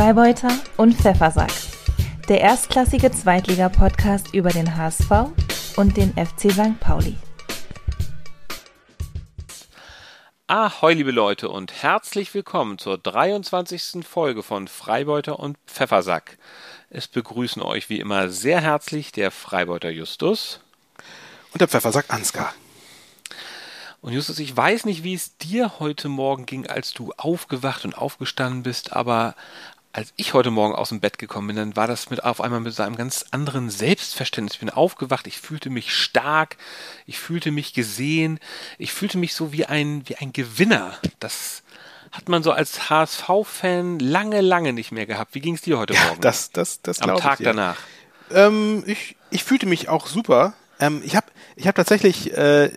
Freibeuter und Pfeffersack. Der erstklassige Zweitliga-Podcast über den HSV und den FC St. Pauli. Ahoi, liebe Leute, und herzlich willkommen zur 23. Folge von Freibeuter und Pfeffersack. Es begrüßen euch wie immer sehr herzlich der Freibeuter Justus und der Pfeffersack Ansgar. Und Justus, ich weiß nicht, wie es dir heute Morgen ging, als du aufgewacht und aufgestanden bist, aber als ich heute Morgen aus dem Bett gekommen bin, dann war das mit auf einmal mit so einem ganz anderen Selbstverständnis. Ich bin aufgewacht, ich fühlte mich stark, ich fühlte mich gesehen, ich fühlte mich so wie ein, wie ein Gewinner. Das hat man so als HSV-Fan lange, lange nicht mehr gehabt. Wie ging es dir heute ja, Morgen? Das, das, das Am Tag ich, danach. Ähm, ich, ich fühlte mich auch super. Ähm, ich habe ich hab tatsächlich äh,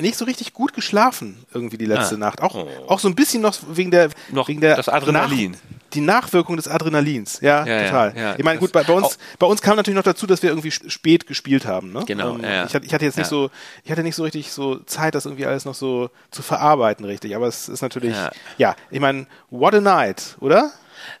nicht so richtig gut geschlafen irgendwie die letzte ah. Nacht. Auch, oh. auch so ein bisschen noch wegen der, noch wegen der das Adrenalin. Nach, die Nachwirkung des Adrenalins. Ja, ja total. Ja, ich meine, gut, bei, bei uns, bei uns kam natürlich noch dazu, dass wir irgendwie spät gespielt haben. Ne? Genau. Ähm, ich, hatte, ich hatte jetzt nicht so, ich hatte nicht so richtig so Zeit, das irgendwie alles noch so zu verarbeiten, richtig. Aber es ist natürlich, ja, ich meine, what a night, oder?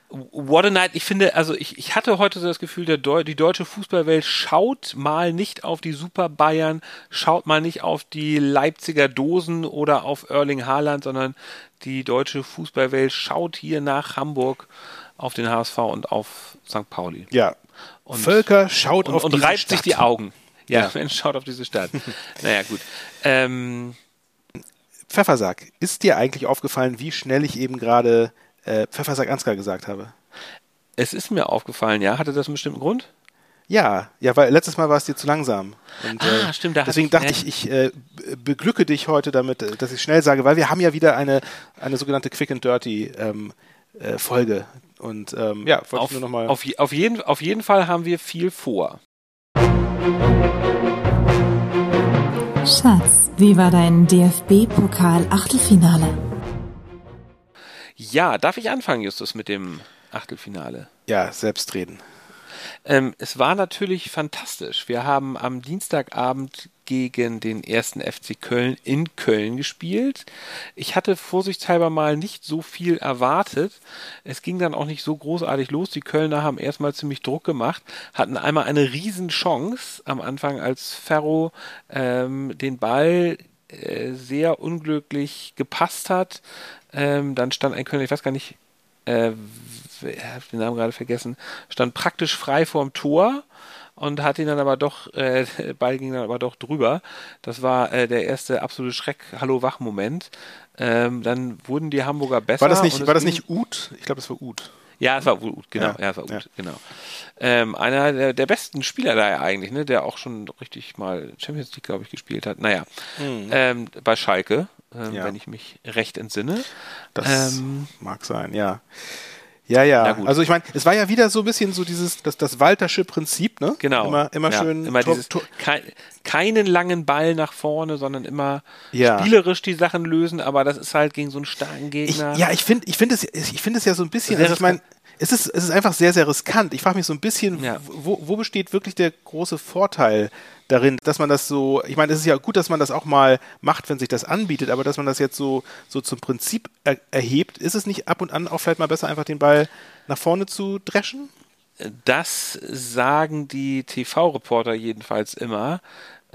What a night. Ich finde, also ich, ich hatte heute so das Gefühl, der Deu die deutsche Fußballwelt schaut mal nicht auf die Super Bayern, schaut mal nicht auf die Leipziger Dosen oder auf Erling Haaland, sondern die deutsche Fußballwelt schaut hier nach Hamburg auf den HSV und auf St. Pauli. Ja. Und, Völker schaut und, auf und diese reibt Stadt. sich die Augen. Ja, Ja. Mensch, schaut auf diese Stadt. naja, gut. Ähm, Pfeffersack, ist dir eigentlich aufgefallen, wie schnell ich eben gerade äh, Pfeffersack Ansgar gesagt habe? es ist mir aufgefallen, ja. Hatte das einen bestimmten Grund? Ja, ja, weil letztes Mal war es dir zu langsam. Und, Ah, äh, stimmt, da Deswegen ich- dachte ich, ich äh, beglücke dich heute damit, äh, dass ich schnell sage, weil wir haben ja wieder eine, eine sogenannte Quick and Dirty ähm, äh, Folge. Und ähm, ja, wollte Auf, ich nur nochmal. auf, auf, jeden, auf jeden Fall haben wir viel vor. Schatz, wie war dein DFB-Pokal-Achtelfinale? Ja, darf ich anfangen, Justus, mit dem Achtelfinale? Ja, selbstreden. Ähm, es war natürlich fantastisch. Wir haben am Dienstagabend gegen den ersten FC Köln in Köln gespielt. Ich hatte vorsichtshalber mal nicht so viel erwartet. Es ging dann auch nicht so großartig los. Die Kölner haben erstmal ziemlich Druck gemacht, hatten einmal eine Riesenchance am Anfang, als Ferro ähm, den Ball äh, sehr unglücklich gepasst hat. Ähm, dann stand ein Kölner, ich weiß gar nicht, äh, ich habe den Namen gerade vergessen, stand praktisch frei vorm Tor und hat ihn dann aber doch, äh, der Ball ging dann aber doch drüber. Das war äh, der erste absolute Schreck-Hallo-Wach-Moment. Ähm, dann wurden die Hamburger besser. War das nicht, war das nicht Ut? Ich glaube, das war Ut. ja, es war Ut, genau. Ja, Ja, es war Ut, ja. genau. Ähm, einer der, der besten Spieler da ja eigentlich, ne, der auch schon richtig mal Champions League, glaube ich, gespielt hat. Naja, ähm, bei Schalke, Mhm. Ja. wenn ich mich recht entsinne. Das Ähm, mag sein, ja. Ja, ja. Also ich meine, es war ja wieder so ein bisschen so dieses, das, das Waltersche Prinzip, ne? Genau. Immer, immer ja, schön. Immer dieses, Tor- kei- keinen langen Ball nach vorne, sondern immer Ja. spielerisch die Sachen lösen, aber das ist halt gegen so einen starken ich, Gegner. ja, ich finde, ich finde es, ich finde es ja so ein bisschen, also ich meine, es ist, es ist einfach sehr, sehr riskant. Ich frage mich so ein bisschen, Ja. wo, wo besteht wirklich der große Vorteil darin, dass man das so, ich meine, es ist ja gut, dass man das auch mal macht, wenn sich das anbietet, aber dass man das jetzt so, so zum Prinzip er, erhebt, ist es nicht ab und an auch vielleicht mal besser, einfach den Ball nach vorne zu dreschen? Das sagen die TV-Reporter jedenfalls immer.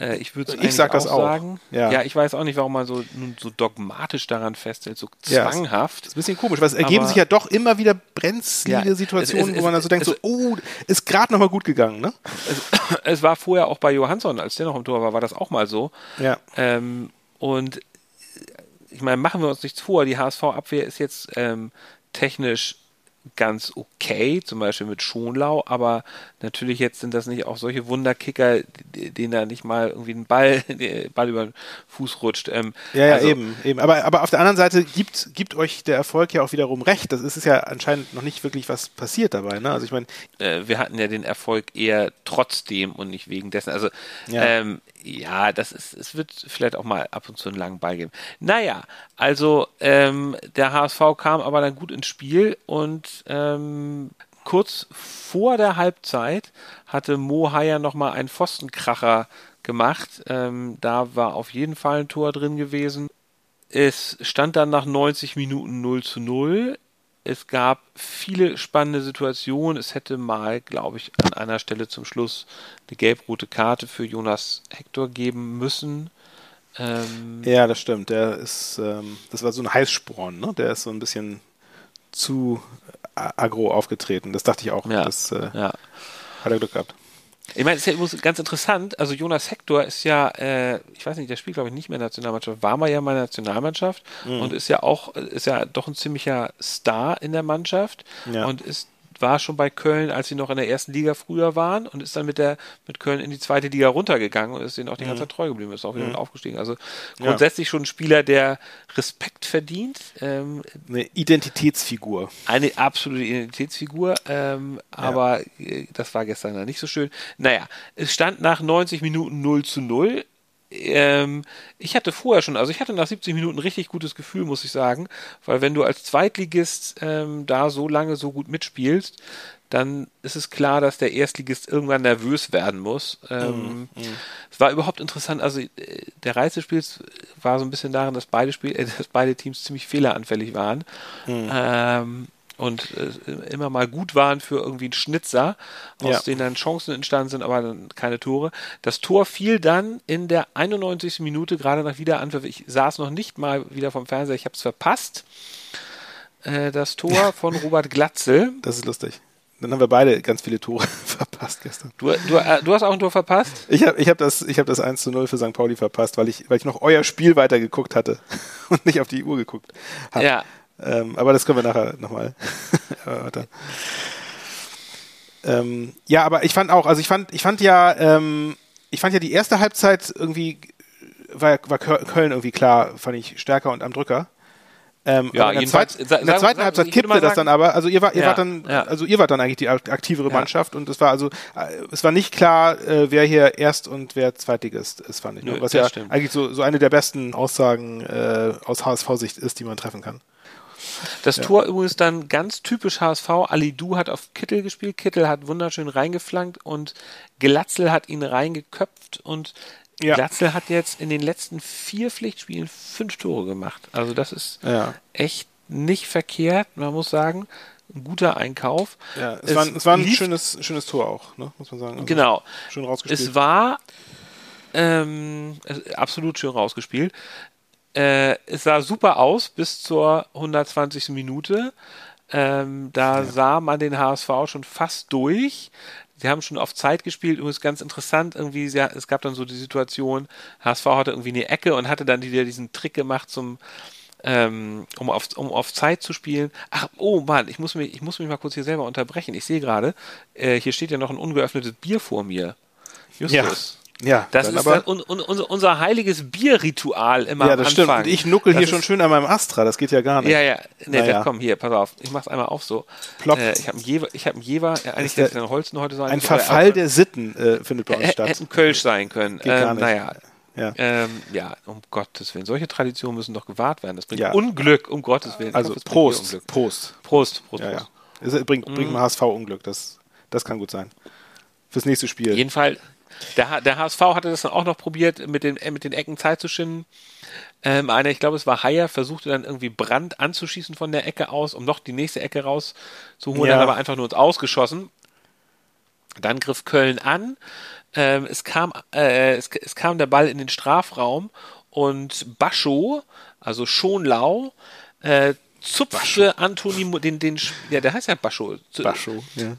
Äh, Ich würde Ich sag das auch. sagen. Ja. Ja. ich weiß auch nicht, warum man so, nun so dogmatisch daran festhält, so Ja, es- zwanghaft. Das ist ein bisschen komisch, weil es ergeben sich ja doch immer wieder brenzlige Ja, Situationen, es- es- wo man dann so denkt, es- so, oh, ist gerade nochmal gut gegangen, ne? Es war vorher auch bei Johansson, als der noch im Tor war, war das auch mal so. Ja. Ähm, und äh, ich meine, machen wir uns nichts vor, die HSV-Abwehr ist jetzt ähm, technisch ganz okay, zum Beispiel mit Schonlau, aber natürlich jetzt sind das nicht auch solche Wunderkicker, denen da nicht mal irgendwie ein Ball, Ball über den Fuß rutscht. Ähm, Ja, ja, also, eben, eben. Aber, aber auf der anderen Seite gibt, gibt euch der Erfolg ja auch wiederum recht. Das ist es ja anscheinend noch nicht wirklich was passiert dabei, ne? Also ich meine, äh, wir hatten ja den Erfolg eher trotzdem und nicht wegen dessen. Also Ja. ähm, ja, das ist, es wird vielleicht auch mal ab und zu einen langen Ball geben. Naja, also ähm, der HSV kam aber dann gut ins Spiel und ähm, kurz vor der Halbzeit hatte Mo Haier nochmal einen Pfostenkracher gemacht. Ähm, da war auf jeden Fall ein Tor drin gewesen. Es stand dann nach 90 Minuten 0 zu 0. es gab viele spannende Situationen. Es hätte mal, glaube ich, an einer Stelle zum Schluss eine gelb-rote Karte für Jonas Hector geben müssen. Ähm, ja, das stimmt. Der ist, ähm, das war so ein Heißsporn, ne? Der ist so ein bisschen zu aggro aufgetreten. Das dachte ich auch. Ja, das äh, ja. hat er Glück gehabt. Ich meine, es ist ja ganz interessant. Also Jonas Hector ist ja, äh, ich weiß nicht, der spielt glaube ich nicht mehr Nationalmannschaft, war mal ja mal in der Nationalmannschaft mhm. und ist ja auch, ist ja doch ein ziemlicher Star in der Mannschaft ja. und ist war schon bei Köln, als sie noch in der ersten Liga früher waren und ist dann mit der mit Köln in die zweite Liga runtergegangen und ist denen auch die ganze mhm. Zeit treu geblieben, ist auch wieder mhm. aufgestiegen. Also grundsätzlich ja. schon ein Spieler, der Respekt verdient. Ähm, eine Identitätsfigur. Eine absolute Identitätsfigur, ähm, ja. aber äh, das war gestern dann nicht so schön. Naja, es stand nach 90 Minuten 0 zu 0 ähm, ich hatte vorher schon, also ich hatte nach 70 Minuten richtig gutes Gefühl, muss ich sagen, weil wenn du als Zweitligist ähm, da so lange so gut mitspielst, dann ist es klar, dass der Erstligist irgendwann nervös werden muss. Ähm, mm, mm. Es war überhaupt interessant, also äh, der Reiz des Spiels war so ein bisschen darin, dass beide, Spiel, äh, dass beide Teams ziemlich fehleranfällig waren. Mm. Ähm, und äh, immer mal gut waren für irgendwie einen Schnitzer, aus ja. denen dann Chancen entstanden sind, aber dann keine Tore. Das Tor fiel dann in der 91. Minute, gerade nach Wiederanpfiff. Ich saß noch nicht mal wieder vom Fernseher, ich habe es verpasst. Äh, das Tor von Robert Glatzel. Das ist lustig. Dann haben wir beide ganz viele Tore verpasst gestern. Du, du, äh, du hast auch ein Tor verpasst? Ich habe ich hab das, hab das 1 zu 0 für St. Pauli verpasst, weil ich, weil ich noch euer Spiel weitergeguckt hatte und nicht auf die Uhr geguckt habe. Ja, ähm, aber das können wir nachher nochmal erörtern. ähm, ja, aber ich fand auch, also ich fand, ich fand ja, ähm, ich fand ja die erste Halbzeit irgendwie war, war Köln irgendwie klar, fand ich stärker und am Drücker. Ähm, ja, in der, zweit, in der zweiten sagen, Halbzeit kippte das dann aber. Also ihr, war, ihr ja, wart dann, ja. also ihr wart dann eigentlich die aktivere ja. Mannschaft und es war also, äh, es war nicht klar, äh, wer hier Erst- und wer Zweitligist ist, fand ich. Nö, Was ja stimmt. eigentlich so, so eine der besten Aussagen äh, aus HSV-Sicht ist, die man treffen kann. Das ja. Tor übrigens dann ganz typisch HSV. Ali Du hat auf Kittel gespielt. Kittel hat wunderschön reingeflankt und Glatzel hat ihn reingeköpft und ja. Glatzel hat jetzt in den letzten vier Pflichtspielen fünf Tore gemacht. Also das ist ja. echt nicht verkehrt. Man muss sagen, ein guter Einkauf. Ja, es, es war, es war ein schönes, schönes Tor auch, ne, muss man sagen. Also genau. Schön rausgespielt. Es war ähm, absolut schön rausgespielt. Äh, es sah super aus bis zur 120. Minute. Ähm, da ja. sah man den HSV schon fast durch. Sie haben schon auf Zeit gespielt, übrigens ganz interessant, irgendwie, sie, es gab dann so die Situation, HSV hatte irgendwie eine Ecke und hatte dann wieder diesen Trick gemacht zum, ähm, um, auf, um auf Zeit zu spielen. Ach, oh Mann, ich muss mich, ich muss mich mal kurz hier selber unterbrechen. Ich sehe gerade, äh, hier steht ja noch ein ungeöffnetes Bier vor mir. Justus. Ja. Ja, das ist aber, un, un, unser, heiliges Bierritual immer Ja, das am stimmt. Und ich nuckel das hier schon schön an meinem Astra, das geht ja gar nicht. Ja, ja. Nee, naja. komm, hier, pass auf. Ich mach's einmal auf so. Plopp. Äh, ich habe einen Jever, ich hab einen Jever, ja, eigentlich hätte der Holzen heute sein Ein Verfall aber, der Sitten äh, findet bei uns äh, statt. Hätten Kölsch sein können. Geht ähm. Naja. Ja. Ähm, ja, um Gottes Willen. Solche Traditionen müssen doch gewahrt werden. Das bringt ja. Unglück, um Gottes Willen. Also hoffe, Prost, Prost. Prost, Prost, ja, Prost. Ja. Es bringt, bringt mm. HSV Unglück. Das, das kann gut sein. Fürs nächste Spiel. Jedenfalls, der, der HSV hatte das dann auch noch probiert, mit den, mit den Ecken Zeit zu schinden. Ähm, einer, ich glaube, es war Haier, versuchte dann irgendwie Brand anzuschießen von der Ecke aus, um noch die nächste Ecke rauszuholen, ja. hat aber einfach nur uns ausgeschossen. Dann griff Köln an. Ähm, es, kam, äh, es, es kam der Ball in den Strafraum und Bascho, also Schonlau, äh, zupfte Antoni, den, den, ja, der heißt ja Bascho. Bascho, ja.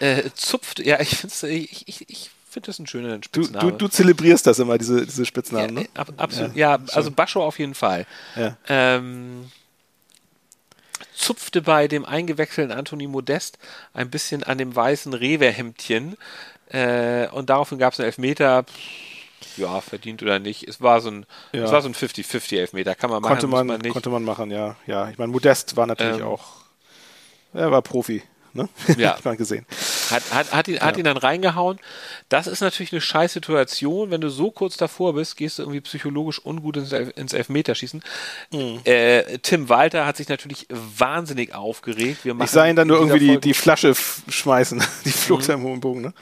Äh, zupft, ja, ich finde ich, ich, ich finde das ein schöner Spitzname. Du, du, du, zelebrierst das immer, diese, diese Spitznamen, ja, ne? Ab, absolut, ja, ja also Bascho auf jeden Fall. Ja. Ähm, zupfte bei dem eingewechselten Anthony Modest ein bisschen an dem weißen Rewe-Hemdchen äh, und daraufhin gab es einen Elfmeter. Ja, verdient oder nicht. Es war so ein, ja. es war so ein 50-50 Elfmeter. Kann man machen, konnte man, man nicht. Konnte man machen, ja. Ja, ich meine, Modest war natürlich ähm, auch, er war Profi. Ne? Ja. Hat man gesehen. Hat, hat, hat, ihn, ja. hat ihn dann reingehauen. Das ist natürlich eine scheiß Situation. Wenn du so kurz davor bist, gehst du irgendwie psychologisch ungut ins, ins Elfmeterschießen. Mhm. Äh, Tim Walter hat sich natürlich wahnsinnig aufgeregt. ich sah ihn dann nur irgendwie die, die Flasche schmeißen. Die flog mhm. im hohen Bogen. Ne?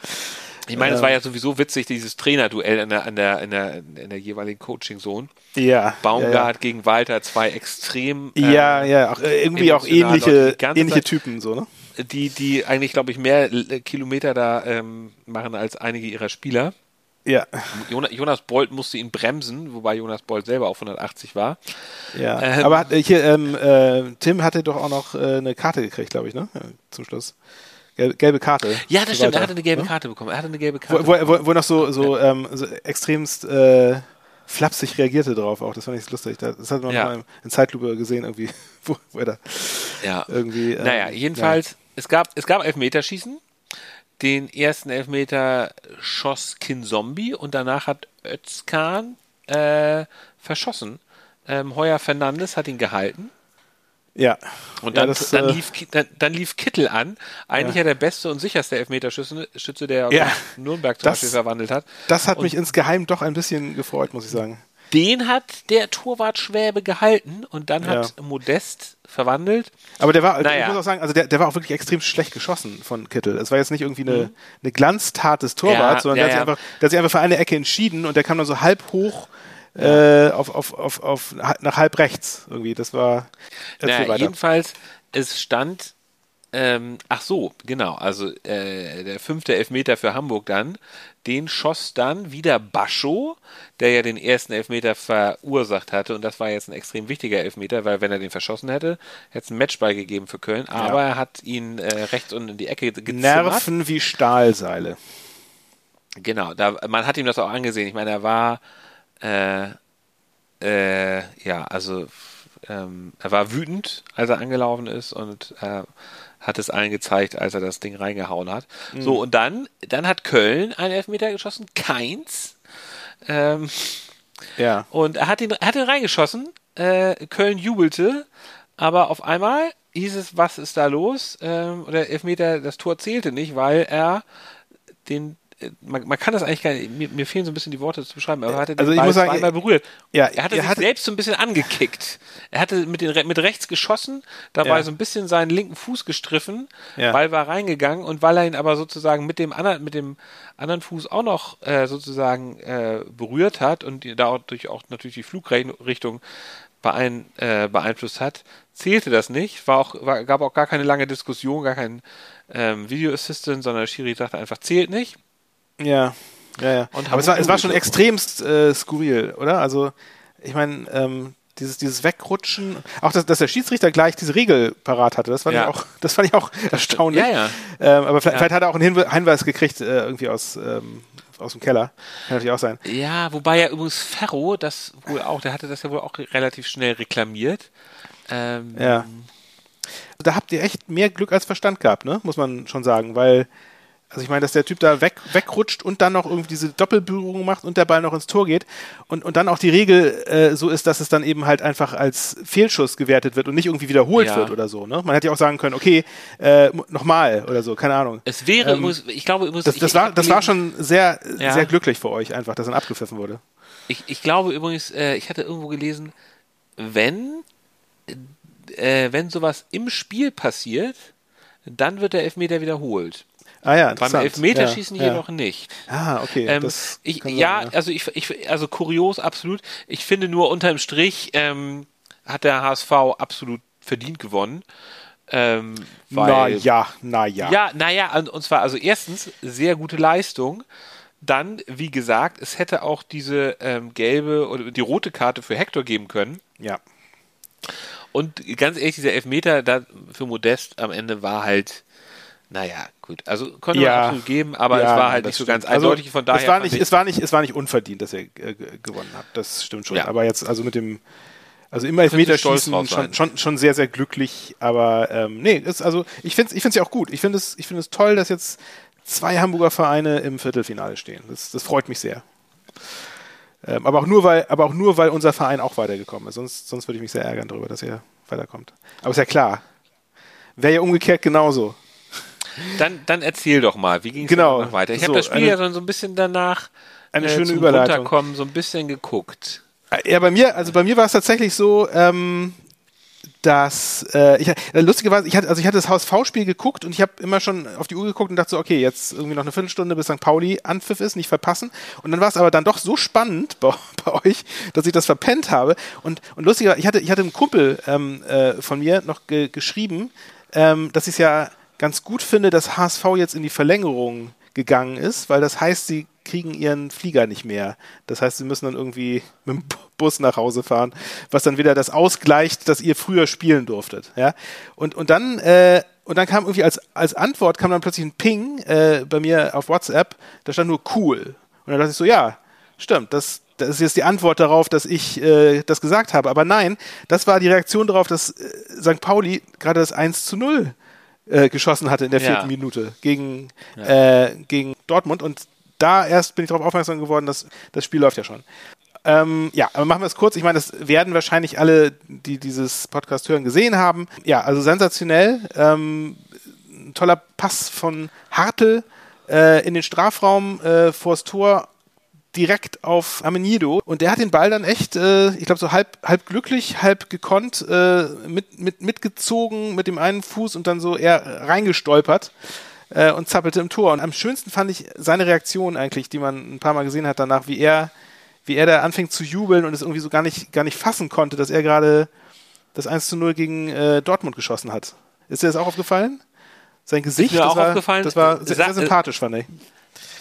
Ich meine, es war ja sowieso witzig, dieses Trainerduell in der, in der, in der, in der jeweiligen Coaching-Zone. Ja. Baumgart ja, ja. gegen Walter, zwei extrem. Ja, äh, ja, auch, äh, irgendwie auch ähnliche, ähnliche Typen, so, ne? Die, die eigentlich, glaube ich, mehr Kilometer da ähm, machen als einige ihrer Spieler. Ja. Jonas Bolt musste ihn bremsen, wobei Jonas Bolt selber auf 180 war. Ja. Ähm, Aber hier, ähm, äh, Tim hatte doch auch noch äh, eine Karte gekriegt, glaube ich, ne? Zum Schluss. Gelbe, gelbe Karte. Ja, das stimmt. Er hatte eine gelbe Karte bekommen. Er hatte eine gelbe Karte. Wo, wo, wo noch so, so, ähm, so extremst äh, flapsig reagierte drauf auch. Das fand ich lustig. Das hat man ja. mal in Zeitlupe gesehen irgendwie, wo, wo er da ja. irgendwie. Ähm, naja, jedenfalls, ja. Es gab es gab Elfmeterschießen. Den ersten Elfmeter schoss Kinzombie und danach hat Özkan äh, verschossen. Ähm, Heuer Fernandes hat ihn gehalten. Ja. Und dann, ja, das, dann, äh, lief, dann, dann, lief Kittel an, eigentlich ja. ja der beste und sicherste Elfmeterschütze, der ja. Nürnberg zum das, Beispiel verwandelt hat. Das hat und mich insgeheim doch ein bisschen gefreut, muss ich sagen. Den hat der Torwart Schwäbe gehalten und dann hat Modest verwandelt. Aber der war, naja. ich muss auch sagen, also der, der war auch wirklich extrem schlecht geschossen von Kittel. Es war jetzt nicht irgendwie eine, mhm. eine Glanztat des Torwarts, sondern der, hat sich einfach, der hat sich einfach für eine Ecke entschieden und der kam dann so halb hoch äh, auf, auf, auf, auf, nach halb rechts irgendwie. Das war. Naja, jedenfalls, es stand. Ähm, ach so, genau. Also äh, der fünfte Elfmeter für Hamburg dann, den schoss dann wieder Bascho, der ja den ersten Elfmeter verursacht hatte. Und das war jetzt ein extrem wichtiger Elfmeter, weil wenn er den verschossen hätte, hätte es einen Matchball gegeben für Köln. Aber ja. er hat ihn äh, rechts unten in die Ecke gezimmert. Nerven wie Stahlseile. Genau, da, man hat ihm das auch angesehen. Ich meine, er war äh, äh, ja, also ähm, er war wütend, als er angelaufen ist und äh, hat es allen gezeigt, als er das Ding reingehauen hat. Mhm. So, und dann, dann hat Köln einen Elfmeter geschossen, keins. Ähm, ja. Und er hat ihn, er hat ihn reingeschossen. Äh, Köln jubelte, aber auf einmal hieß es, was ist da los? Ähm, oder Elfmeter, das Tor zählte nicht, weil er den man, man, kann das eigentlich gar nicht, mir, mir, fehlen so ein bisschen die Worte zu beschreiben, aber er hatte also den Ball ich muss zweimal sagen, berührt. Ja, er hatte er sich hatte, selbst so ein bisschen angekickt. Er hatte mit, den, mit rechts geschossen, dabei ja. so ein bisschen seinen linken Fuß gestriffen, ja. Ball war reingegangen und weil er ihn aber sozusagen mit dem anderen, mit dem anderen Fuß auch noch äh, sozusagen äh, berührt hat und dadurch auch natürlich die Flugrichtung beein, äh, beeinflusst hat, zählte das nicht. War auch, war, gab auch gar keine lange Diskussion, gar kein ähm, Video Assistant, sondern der Schiri sagte einfach, zählt nicht. Ja, ja, ja. Aber es war, es war schon extremst äh, skurril, oder? Also, ich meine, ähm, dieses, dieses Wegrutschen, auch dass, dass der Schiedsrichter gleich diese Regel parat hatte, das fand, ja. ich, auch, das fand ich auch erstaunlich. Ja, ja. Ähm, aber vielleicht, vielleicht, hat er auch einen Hinweis gekriegt, äh, irgendwie aus, ähm, aus dem Keller. Kann natürlich auch sein. Ja, wobei ja übrigens Ferro, das wohl auch, der hatte das ja wohl auch relativ schnell reklamiert. Ähm, ja. Da habt ihr echt mehr Glück als Verstand gehabt, ne? Muss man schon sagen, weil also ich meine, dass der Typ da weg, wegrutscht und dann noch irgendwie diese Doppelberührung macht und der Ball noch ins Tor geht und, und dann auch die Regel äh, so ist, dass es dann eben halt einfach als Fehlschuss gewertet wird und nicht irgendwie wiederholt ja. wird oder so. Ne? Man hätte ja auch sagen können, okay, äh, nochmal oder so, keine Ahnung. Es wäre, ähm, ich glaube, das, das, ich, war, das war schon sehr, ja. sehr glücklich für euch einfach, dass dann abgepfiffen wurde. Ich, ich glaube übrigens, äh, ich hatte irgendwo gelesen, wenn, äh, wenn sowas im Spiel passiert, dann wird der Elfmeter wiederholt. Ah ja, Beim Elfmeterschießen ja, jedoch nicht. Ah, okay. Ähm, ich, ja, sein, ja, also ich, ich, also kurios absolut. Ich finde nur unterm Strich ähm, hat der HSV absolut verdient gewonnen. Ähm, weil, na ja, na ja. Ja, naja, und, und zwar also erstens sehr gute Leistung. Dann, wie gesagt, es hätte auch diese ähm, gelbe oder die rote Karte für Hector geben können. Ja. Und ganz ehrlich, dieser Elfmeter da für Modest am Ende war halt naja, gut. Also konnte ja, man absolut geben, aber ja, es war halt nicht so ganz also eindeutig. Von daher es war nicht, es war nicht, es war nicht unverdient, dass er äh, gewonnen hat. Das stimmt schon. Ja. Aber jetzt also mit dem, also im Elfmeterschießen schon, schon, schon sehr, sehr glücklich. Aber ähm, nee, ist, also ich finde es ich find's ja auch gut. Ich finde es, ich es toll, dass jetzt zwei Hamburger Vereine im Viertelfinale stehen. Das, das freut mich sehr. Ähm, aber auch nur, weil, aber auch nur, weil unser Verein auch weitergekommen ist. Sonst, sonst würde ich mich sehr ärgern darüber, dass er weiterkommt. Aber ist ja klar. Wäre ja umgekehrt genauso. Dann, dann erzähl doch mal, wie ging es genau. noch weiter? Ich so, habe das Spiel eine, ja so ein bisschen danach eine äh, schöne Überleitung. Runterkommen so ein bisschen geguckt. Ja, bei mir, also bei mir war es tatsächlich so, ähm, dass äh, ich äh, lustigerweise, ich hatte, also ich hatte das HSV-Spiel geguckt und ich habe immer schon auf die Uhr geguckt und dachte so, okay, jetzt irgendwie noch eine Viertelstunde bis St. Pauli Anpfiff ist, nicht verpassen. Und dann war es aber dann doch so spannend bei, bei, euch, dass ich das verpennt habe. Und, und lustiger, ich hatte, ich hatte einen Kumpel ähm, äh, von mir noch ge geschrieben, ähm, dass ich es ja ganz gut finde, dass HSV jetzt in die Verlängerung gegangen ist, weil das heißt, sie kriegen ihren Flieger nicht mehr. Das heißt, sie müssen dann irgendwie mit dem Bus nach Hause fahren, was dann wieder das ausgleicht, dass ihr früher spielen durftet. Ja? Und, und dann äh, und dann kam irgendwie als, als Antwort kam dann plötzlich ein Ping äh, bei mir auf WhatsApp, da stand nur cool. Und dann dachte ich so, ja, stimmt, das, das ist jetzt die Antwort darauf, dass ich äh, das gesagt habe. Aber nein, das war die Reaktion darauf, dass äh, St. Pauli gerade das 1 zu 0 äh, geschossen hatte in der vierten ja. Minute gegen, ja. äh, gegen Dortmund. Und da erst bin ich darauf aufmerksam geworden, dass das Spiel läuft ja schon. Ähm, ja, aber machen wir es kurz. Ich meine, das werden wahrscheinlich alle, die dieses Podcast hören, gesehen haben. Ja, also sensationell. Ähm, ein toller Pass von Hartl äh, in den Strafraum äh, vors Tor direkt auf Amenido und der hat den Ball dann echt, äh, ich glaube so halb, halb glücklich, halb gekonnt äh, mit, mit, mitgezogen mit dem einen Fuß und dann so eher reingestolpert äh, und zappelte im Tor. Und am schönsten fand ich seine Reaktion eigentlich, die man ein paar Mal gesehen hat danach, wie er, wie er da anfängt zu jubeln und es irgendwie so gar nicht, gar nicht fassen konnte, dass er gerade das 1 zu 0 gegen äh, Dortmund geschossen hat. Ist dir das auch aufgefallen? Sein Gesicht, das, war, aufgefallen? das war sehr, sehr sympathisch, fand ich.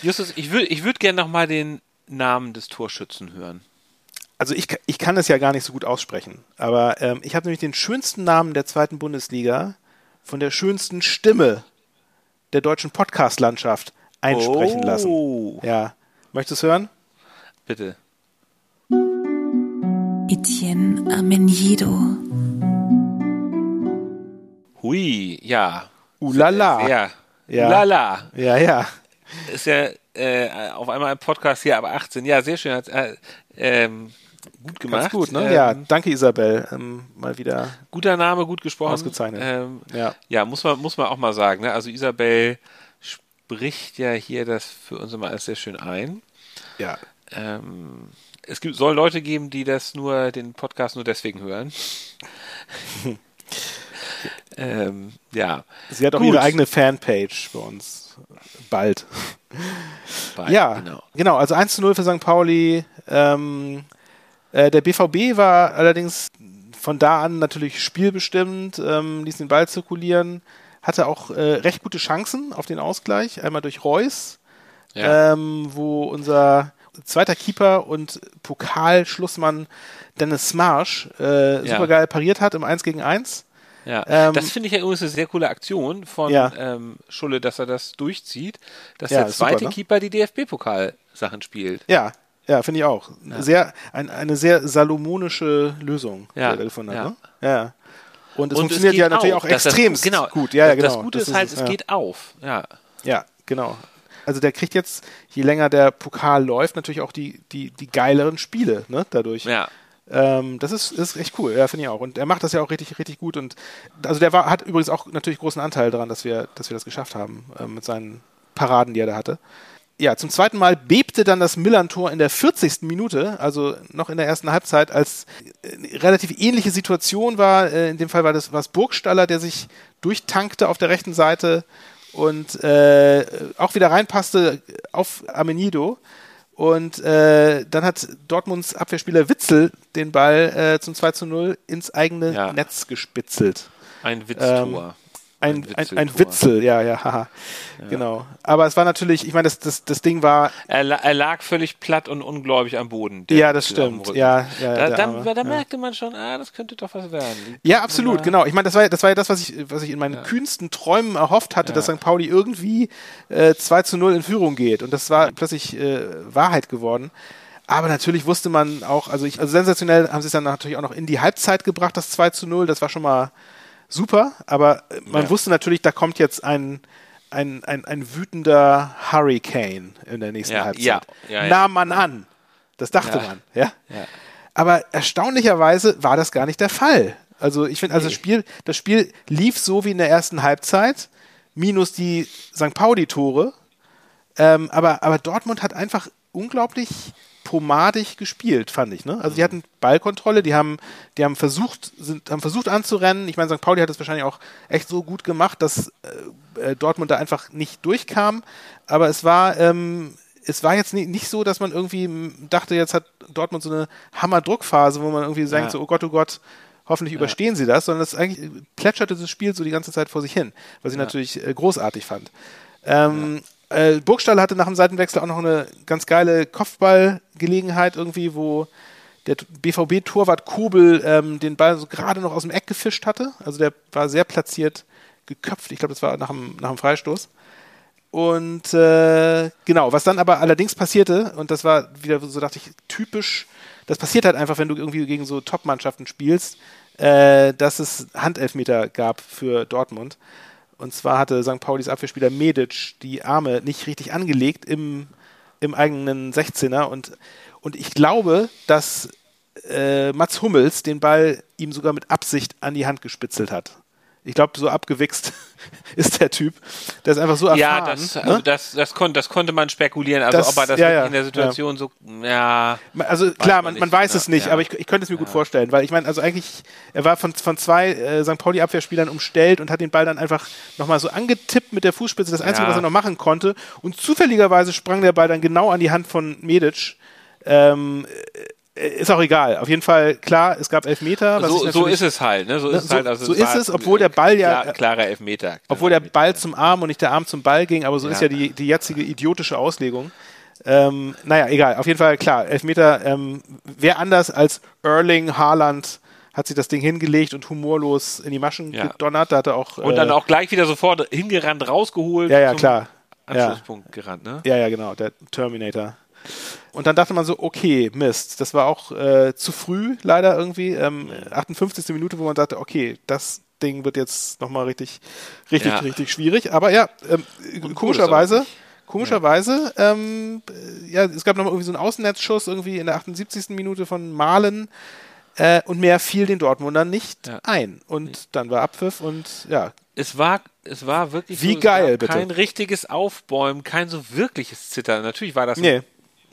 Justus, ich würde ich würd gerne nochmal den Namen des Torschützen hören? Also ich, ich kann es ja gar nicht so gut aussprechen, aber ähm, ich habe nämlich den schönsten Namen der zweiten Bundesliga von der schönsten Stimme der deutschen Podcast-Landschaft einsprechen oh. lassen. Ja. Möchtest du es hören? Bitte. Etienne Amenido. Hui, ja. Ulala. Ja. Ja. Ulala. Ja, ja. Ist ja äh, auf einmal ein Podcast hier, aber 18. Ja, sehr schön. Äh, ähm, gut gemacht. Ganz gut, ne? Ähm, ja, danke Isabel. Ähm, mal wieder. Guter Name, gut gesprochen. Ausgezeichnet. Ähm, ja. ja, muss man, muss man auch mal sagen. Ne? Also Isabel spricht ja hier das für uns immer alles sehr schön ein. Ja. Ähm, es gibt, soll Leute geben, die das nur, den Podcast nur deswegen hören. ähm, ja. Sie hat auch Gut. ihre eigene Fanpage bei uns. Bald. Bald ja, genau. genau. Also 1 zu 0 für St. Pauli. Ähm, äh, der BVB war allerdings von da an natürlich spielbestimmt, ähm, ließ den Ball zirkulieren, hatte auch äh, recht gute Chancen auf den Ausgleich. Einmal durch Reus, ja. ähm, wo unser zweiter Keeper und Pokalschlussmann Dennis Smarsh äh, ja. super pariert hat im 1 gegen 1. Ja, ähm, das finde ich ja übrigens eine sehr coole Aktion von ja. ähm, Schulle, dass er das durchzieht, dass ja, der zweite super, ne? Keeper die DFB-Pokal-Sachen spielt. Ja, ja, finde ich auch. Ja. Sehr, ein, eine sehr salomonische Lösung, ja. gefunden hat. Ne? Ja. Und es Und funktioniert es ja natürlich auch extrem genau, gut. Ja, ja, genau. Das Gute das ist halt, es geht auf. Ja. ja, genau. Also der kriegt jetzt, je länger der Pokal läuft, natürlich auch die, die, die geileren Spiele, ne, dadurch. Ja. Ähm, das ist, ist echt cool, ja, finde ich auch. Und er macht das ja auch richtig, richtig gut. Und also der war, hat übrigens auch natürlich großen Anteil daran, dass wir, dass wir das geschafft haben äh, mit seinen Paraden, die er da hatte. Ja, zum zweiten Mal bebte dann das Millantor in der 40. Minute, also noch in der ersten Halbzeit, als äh, relativ ähnliche Situation war. Äh, in dem Fall war das was Burgstaller, der sich durchtankte auf der rechten Seite und äh, auch wieder reinpasste auf Amenido. Und äh, dann hat Dortmunds Abwehrspieler Witzel den Ball äh, zum 2 zu 0 ins eigene ja. Netz gespitzelt. Ein Witztor. Ähm, ein, ein, ein, Witzel, ja, ja, haha. Ja. Genau. Aber es war natürlich, ich meine, das, das, das Ding war. Er, er lag völlig platt und ungläubig am Boden. Ja, das stimmt. Ja, ja, da, dann, da ja. merkte man schon, ah, das könnte doch was werden. Ja, absolut, ja. genau. Ich meine, das war, das war ja das, was ich, was ich in meinen kühnsten Träumen erhofft hatte, dass St. Pauli irgendwie äh, 2 zu 0 in Führung geht. Und das war plötzlich äh, Wahrheit geworden. Aber natürlich wusste man auch, also ich, also sensationell haben sie es dann natürlich auch noch in die Halbzeit gebracht, das 2 zu 0. Das war schon mal super, aber man ja. wusste natürlich, da kommt jetzt ein, ein, ein, ein wütender Hurricane in der nächsten ja, Halbzeit. Ja, Nahm man an. Das dachte man, ja? Aber erstaunlicherweise war das gar nicht der Fall. Also ich finde, also das Spiel, das Spiel lief so wie in der ersten Halbzeit, minus die St. Pauli-Tore. Ähm, aber, aber Dortmund hat einfach unglaublich pomadig gespielt, fand ich. Ne? Also die hatten Ballkontrolle, die haben, die haben versucht, sind, haben versucht anzurennen. Ich meine, St. Pauli hat es wahrscheinlich auch echt so gut gemacht, dass äh, Dortmund da einfach nicht durchkam. Aber es war, ähm, es war jetzt nicht, nicht so, dass man irgendwie dachte, jetzt hat Dortmund so eine Hammerdruckphase, wo man irgendwie sagt, Ja. so, oh Gott, oh Gott, hoffentlich überstehen sie das, sondern es eigentlich plätscherte das Spiel so die ganze Zeit vor sich hin, was ich natürlich äh, großartig fand. Ähm, äh, Burgstall hatte nach dem Seitenwechsel auch noch eine ganz geile Kopfballgelegenheit irgendwie, wo der BVB-Torwart Kobel ähm, den Ball so gerade noch aus dem Eck gefischt hatte. Also der war sehr platziert geköpft. Ich glaube, das war nach dem, nach dem Freistoß. Und äh, genau, was dann aber allerdings passierte, und das war wieder so, dachte ich, typisch, das passiert halt einfach, wenn du irgendwie gegen so Top-Mannschaften spielst, äh, dass es Handelfmeter gab für Dortmund. Und zwar hatte St. Paulis Abwehrspieler Medic die Arme nicht richtig angelegt im, im eigenen 16er. Und, und ich glaube, dass äh, Mats Hummels den Ball ihm sogar mit Absicht an die Hand gespitzelt hat. Ich glaube, so abgewichst ist der Typ. Der ist einfach so erfahren. Ja, das, ne? also das, das, kon, das konnte man spekulieren. Also Das- ob er das ja, ja, in der Situation so, ja. Also klar, man, man man weiß ne? es nicht, Ja. aber ich, ich könnte es mir gut vorstellen, weil ich meine, also eigentlich, er war von, von zwei äh, St. Pauli-Abwehrspielern umstellt und hat den Ball dann einfach nochmal so angetippt mit der Fußspitze, das Einzige, Ja. was er noch machen konnte. Und zufälligerweise sprang der Ball dann genau an die Hand von Medic. Ähm, äh, ist auch egal. Auf jeden Fall, klar, es gab Elfmeter. So, so ist es halt, ne? So Ne, ist es so- halt. Also so ist es, obwohl der Ball ja- Klar, klarer Elfmeter. Obwohl der Ball zum Arm und nicht der Arm zum Ball ging, aber so Ja. ist ja die, die jetzige idiotische Auslegung. Ähm, naja, egal. Auf jeden Fall, klar, Elfmeter, ähm, wer anders als Erling Haaland hat sich das Ding hingelegt und humorlos in die Maschen Ja. gedonnert. Da hat er auch. Und äh, dann auch gleich wieder sofort hingerannt, rausgeholt. Ja, ja, klar. Ja. Anschlusspunkt gerannt, ne? Ja, ja, genau, der Terminator. Und dann dachte man so, okay, Mist, das war auch äh, zu früh, leider irgendwie. Ähm, 58. Minute, wo man dachte, okay, das Ding wird jetzt nochmal richtig, richtig, Ja. richtig schwierig. Aber ja, ähm, komischerweise, komischerweise, ähm, äh, ja, es gab nochmal irgendwie so einen Außennetzschuss irgendwie in der 78. Minute von Malen. Äh, und mehr fiel den Dortmundern nicht Ja. ein. Und dann war Abpfiff und ja, Es war, es war wirklich Wie so, geil, bitte. kein richtiges Aufbäumen, kein so wirkliches Zittern. Natürlich war das ein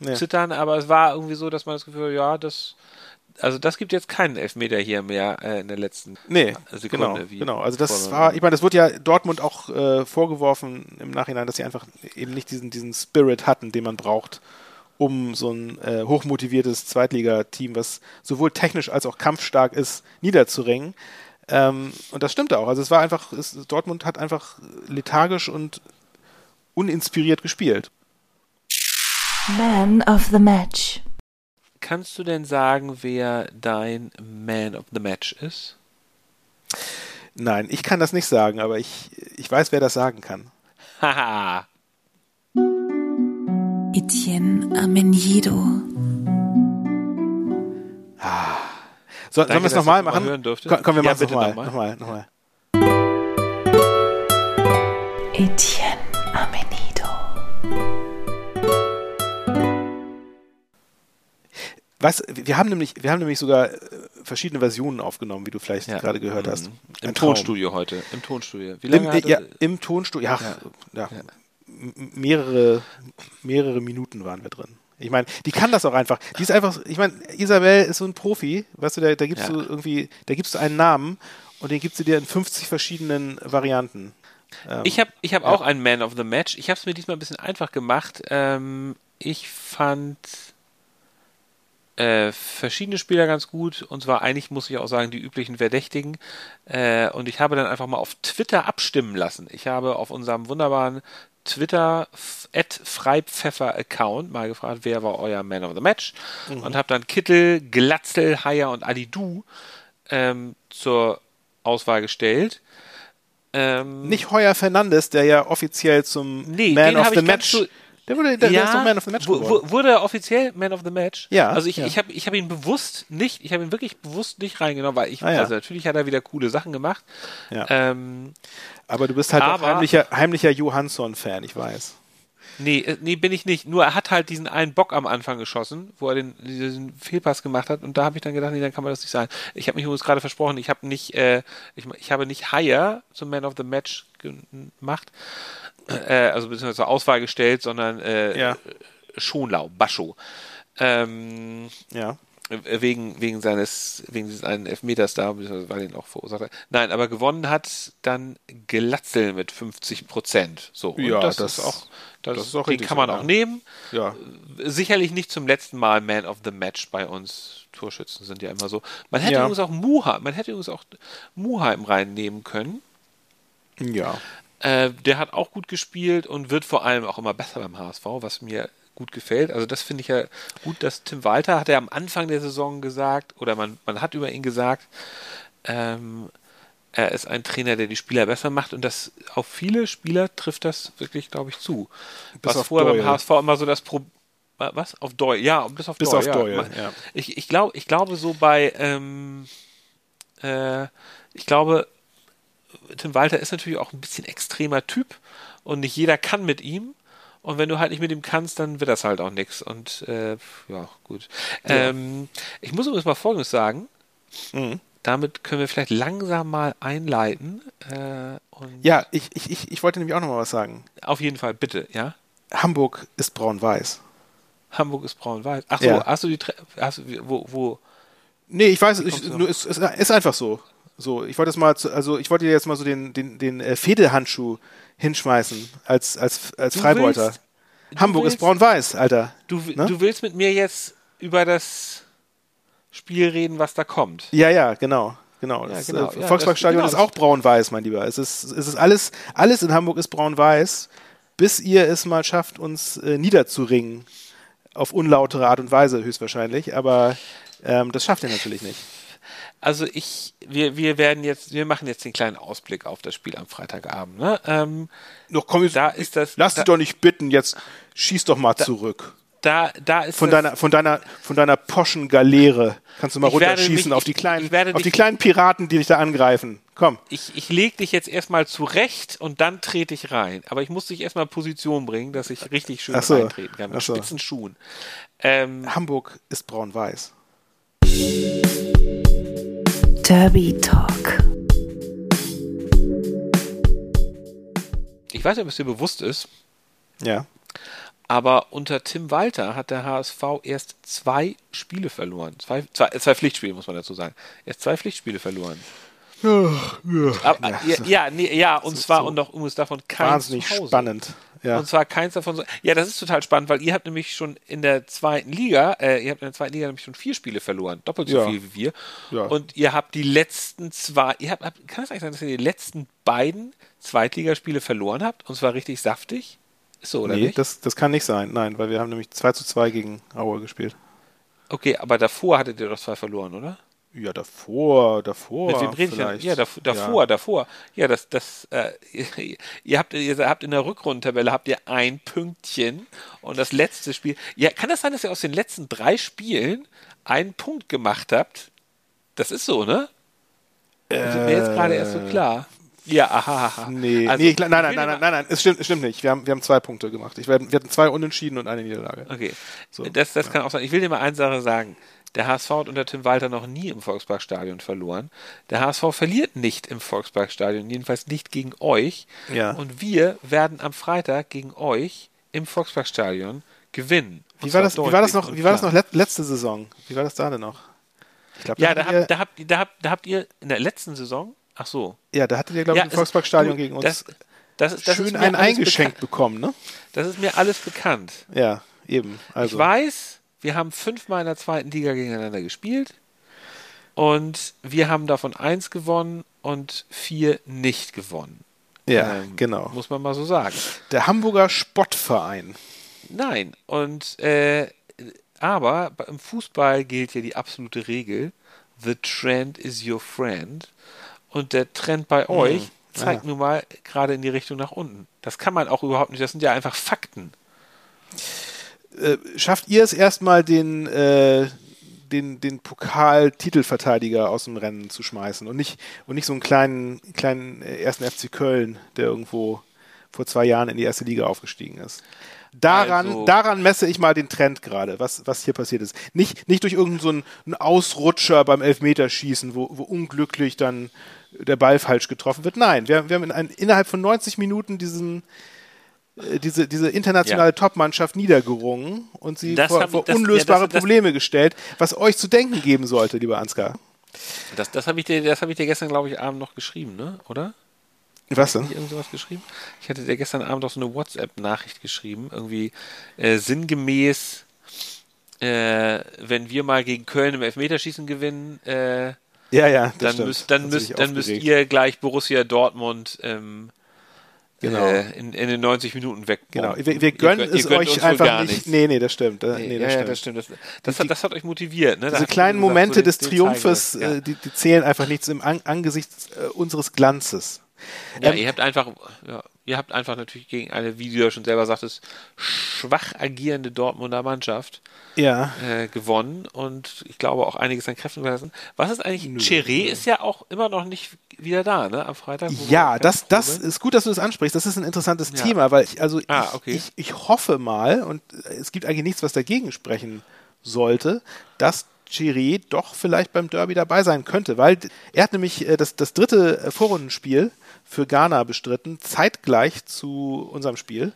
nee. Zittern, aber es war irgendwie so, dass man das Gefühl, hat, ja, das, also das gibt jetzt keinen Elfmeter hier mehr äh, in der letzten Nee, Sekunde. genau, genau. Also das war, ich meine, das wurde ja Dortmund auch äh, vorgeworfen im Nachhinein, dass sie einfach eben nicht diesen, diesen Spirit hatten, den man braucht, um so ein äh, hochmotiviertes Zweitligateam, was sowohl technisch als auch kampfstark ist, niederzuringen. Ähm, und das stimmte auch. Also es war einfach, es, Dortmund hat einfach lethargisch und uninspiriert gespielt. Man of the Match. Kannst du denn sagen, wer dein Man of the Match ist? Nein, ich kann das nicht sagen, aber ich, ich weiß, wer das sagen kann. Haha. Etienne Amenido. So, sollen wir es nochmal machen? hören. Komm, komm, wir Ja, machen es nochmal. Nochmal, nochmal. Etienne Was, wir haben nämlich, wir haben nämlich sogar äh, verschiedene Versionen aufgenommen, wie du vielleicht Ja. gerade gehört hast. Mhm. Ein Im Traum. Tonstudio heute. Im Tonstudio. Wie Im, lange äh, hat ja, Im Tonstudio, ja, ja. Ja. mehrere, mehrere Minuten waren wir drin. Ich meine, die kann das auch einfach. Die ist einfach, ich meine, Isabel ist so ein Profi, weißt du, da, da gibst du irgendwie, da gibst du einen Namen und den gibst du dir in 50 verschiedenen Varianten. Ähm, Ich habe ich hab auch einen Man of the Match. Ich habe es mir diesmal ein bisschen einfach gemacht. Ähm, ich fand äh, verschiedene Spieler ganz gut. Und zwar eigentlich, muss ich auch sagen, die üblichen Verdächtigen. Äh, und ich habe dann einfach mal auf Twitter abstimmen lassen. Ich habe auf unserem wunderbaren Twitter Freipfeffer Account mal gefragt, wer war euer Man of the Match und habe dann Kittel, Glatzel, Haier und Alidu ähm, zur Auswahl gestellt. Ähm, nicht Heuer Fernandes, der ja offiziell zum Nee, Man of the Match. Der wurde, der, der ist doch Man of the Match geworden. wu- wurde er offiziell Man of the Match? Ja, Also ich, ja. ich habe ich hab ihn bewusst nicht, ich habe ihn wirklich bewusst nicht reingenommen, weil ich, Ah, ja. also natürlich hat er wieder coole Sachen gemacht. Ja. Ähm, Aber du bist halt auch Aber- heimlicher, heimlicher Johansson-Fan, ich weiß. Nee, äh, nee, bin ich nicht. Nur er hat halt diesen einen Bock am Anfang geschossen, wo er den, diesen Fehlpass gemacht hat und da habe ich dann gedacht, nee, dann kann man das nicht sein. Ich habe mich übrigens gerade versprochen, ich habe nicht, äh, ich, ich habe nicht Hire zum Man of the Match gemacht, äh, also beziehungsweise zur Auswahl gestellt, sondern äh, Ja. Schonlau, Bascho. Ähm, Ja. Äh, wegen, wegen seines, wegen dieses einen Elfmeters da, weil er ihn auch verursacht hat. Nein, aber gewonnen hat dann Glatzel mit 50 Prozent. So, und Ja, das, das- ist auch, das, das ist auch den kann man auch nehmen. Ja. Sicherlich nicht zum letzten Mal Man of the Match bei uns. Torschützen sind ja immer so. Man hätte Ja. übrigens auch Muha, man hätte übrigens auch Muheim reinnehmen können. Ja. Äh, der hat auch gut gespielt und wird vor allem auch immer besser beim HSV, was mir gut gefällt. Also das finde ich ja gut, dass Tim Walter hat er am Anfang der Saison gesagt, oder man, man hat über ihn gesagt, ähm, er ist ein Trainer, der die Spieler besser macht und das auf viele Spieler trifft das wirklich, glaube ich, zu. Bis was auf vorher Doyle. beim HSV immer so das Problem was? Auf Doyle, ja, bis auf Bis Doyle. auf ja. Doyle, ja. Ich, ich, glaub, ich glaube so bei, ähm, äh, ich glaube, Tim Walter ist natürlich auch ein bisschen extremer Typ und nicht jeder kann mit ihm. Und wenn du halt nicht mit ihm kannst, dann wird das halt auch nichts. Und äh, ja, gut. Ähm, ich muss übrigens mal Folgendes sagen. Mhm. Damit können wir vielleicht langsam mal einleiten. Äh, Ja, ich, ich, ich, ich wollte nämlich auch noch mal was sagen. Auf jeden Fall, bitte, ja. Hamburg ist braun-weiß. Hamburg ist braun-weiß. Ach so, Ja. hast du die hast du, wo, wo, Nee, ich weiß, ich, nur, es, es ist einfach so. So, ich wollte es mal, zu, also ich wollte dir jetzt mal so den, den, den äh, Fehdehandschuh hinschmeißen als, als, als Du Freibeuter. willst- Hamburg ist willst- braun-weiß, Alter. du, Ne? du willst mit mir jetzt über das Spiel reden, was da kommt. Ja, ja, genau. Genau. Ja, das genau, äh, ja, Volksparkstadion das- ist genau, auch braun-weiß, mein Lieber. Es ist, es ist alles, alles in Hamburg ist braun-weiß, bis ihr es mal schafft, uns äh, niederzuringen. Auf unlautere Art und Weise höchstwahrscheinlich, aber ähm, das schafft ihr natürlich nicht. Also ich, wir, wir werden jetzt, wir machen jetzt den kleinen Ausblick auf das Spiel am Freitagabend. Ne? Ähm, Noch komm, jetzt, da ist das, lass da, dich doch nicht bitten, jetzt schieß doch mal zurück. da, da ist Von das, deiner, von deiner, von deiner poschen Galeere kannst du mal runterschießen mich- auf die kleinen, auf die dich- kleinen Piraten, die dich da angreifen. Komm. ich, ich leg dich jetzt erstmal zurecht und dann trete ich rein. Aber ich muss dich erstmal in Position bringen, dass ich richtig schön so. reintreten kann. Mit so. spitzen Schuhen. Ähm, Hamburg ist braun-weiß. Derby Talk. ich weiß nicht, ob es dir bewusst ist, Ja. aber unter Tim Walter hat der HSV erst zwei Spiele verloren. Zwei, zwei, äh, zwei Pflichtspiele, muss man dazu sagen. Erst zwei Pflichtspiele verloren. Aber, ja, ja, nee, ja, und zwar und noch übrigens davon keins Wahnsinnig spannend. Ja. Und zwar keins davon. So, ja, das ist total spannend, weil ihr habt nämlich schon in der zweiten Liga, äh, ihr habt in der zweiten Liga nämlich schon vier Spiele verloren, doppelt so Ja. viel wie wir. Ja. Und ihr habt die letzten zwei, ihr habt, kann es eigentlich sein, dass ihr die letzten beiden Zweitligaspiele verloren habt? Und zwar richtig saftig? Ist so, oder nee, nicht? das, das kann nicht sein. Nein, weil wir haben nämlich 2 zu 2 gegen Aue gespielt. Okay, aber davor hattet ihr doch zwei verloren, oder? Ja, davor, davor. Mit wem rede ich denn? Ja, dav davor, davor. Ja, das, das, äh, ihr habt, ihr habt in der Rückrundentabelle habt ihr ein Pünktchen und das letzte Spiel. Ja, kann das sein, dass ihr aus den letzten drei Spielen einen Punkt gemacht habt? Das ist so, ne? Das ist mir jetzt gerade erst so klar. Ja, aha. Nee, Also, nee, nein, nein, nein, nein, nein, nein, es stimmt, es stimmt nicht. Wir haben, wir haben zwei Punkte gemacht. Ich, wir, hatten- zwei Unentschieden und eine Niederlage. Okay, So, das, das kann auch sein. Ich will dir mal eine Sache sagen. Der HSV hat unter Tim Walter noch nie im Volksparkstadion verloren. Der HSV verliert nicht im Volksparkstadion, jedenfalls nicht gegen euch. Ja. Und wir werden am Freitag gegen euch im Volksparkstadion gewinnen. Wie war das, wie war das noch, wie war das noch letzte Saison? Wie war das da denn noch? Ich glaube, Ja, da hattet ihr- habt, da, habt, da, habt, da habt ihr in der letzten Saison, ach so. ja, da hattet ihr, glaube ich, im es- Volksparkstadion gegen uns Das, das, ist- das schön einen alles eingeschenkt bekommen, ne? Das ist mir alles bekannt. Ja, eben. Also, Ich weiß, wir haben fünfmal in der zweiten Liga gegeneinander gespielt und wir haben davon eins gewonnen und vier nicht gewonnen. ja, Ähm, genau. Muss man mal so sagen. Der Hamburger Spottverein. Nein, und äh, aber im Fußball gilt ja die absolute Regel: The trend is your friend. Und der Trend bei euch zeigt ja. nun mal gerade in die Richtung nach unten. Das kann man auch überhaupt nicht. Das sind ja einfach Fakten. Äh, schafft ihr es erstmal, den, äh, den, den Pokal-Titelverteidiger aus dem Rennen zu schmeißen und nicht, und nicht so einen kleinen, kleinen äh, ersten FC Köln, der irgendwo vor zwei Jahren in die erste Liga aufgestiegen ist. Daran, Also- daran messe ich mal den Trend gerade, was, was hier passiert ist. Nicht, nicht durch irgendeinen so Ausrutscher beim Elfmeterschießen, wo, wo unglücklich dann der Ball falsch getroffen wird. Nein, wir, wir haben in ein, innerhalb von 90 Minuten diesen, diese, diese internationale Ja. Top-Mannschaft niedergerungen und sie Das vor, ich- vor das- ja, unlösbare das- das- Probleme gestellt, was euch zu denken geben sollte, lieber Ansgar. Das, das habe ich, dir- das hab ich dir gestern, glaube ich, Abend noch geschrieben, ne? Oder? Was ich denn? irgend sowas geschrieben? Ich hatte dir gestern Abend auch so eine WhatsApp-Nachricht geschrieben, irgendwie äh, sinngemäß, äh, wenn wir mal gegen Köln im Elfmeterschießen gewinnen, äh, Ja, ja, dann, müsst, dann, müsst, dann müsst ihr gleich Borussia Dortmund ähm, Genau. äh, in, in den 90 Minuten weg. Genau, wir, wir gönnen es euch einfach nicht. Nee, nee, das stimmt. Äh, Nee, Nee, ja, das ja, stimmt. das stimmt. Das, das, hat, das hat euch motiviert. Ne? Diese ihr kleinen gesagt, Momente so den- des den Triumphes, wir. äh, die, die zählen einfach nichts im An angesichts äh, unseres Glanzes. Ja, Ähm, ihr habt einfach, ja, ihr habt einfach natürlich gegen eine, wie du ja schon selber sagtest, schwach agierende Dortmunder Mannschaft Ja. äh, gewonnen und ich glaube auch einiges an Kräften gelassen. Was ist eigentlich? Cheré ist ja auch immer noch nicht wieder da, ne? Am Freitag. Ja, das, das sind. ist gut, dass du das ansprichst. Das ist ein interessantes Ja. Thema, weil ich, also Ah, ich, okay. ich, ich hoffe mal, und es gibt eigentlich nichts, was dagegen sprechen sollte, dass Chiré doch vielleicht beim Derby dabei sein könnte, weil er hat nämlich äh, das, das dritte äh, Vorrundenspiel für Ghana bestritten, zeitgleich zu unserem Spiel.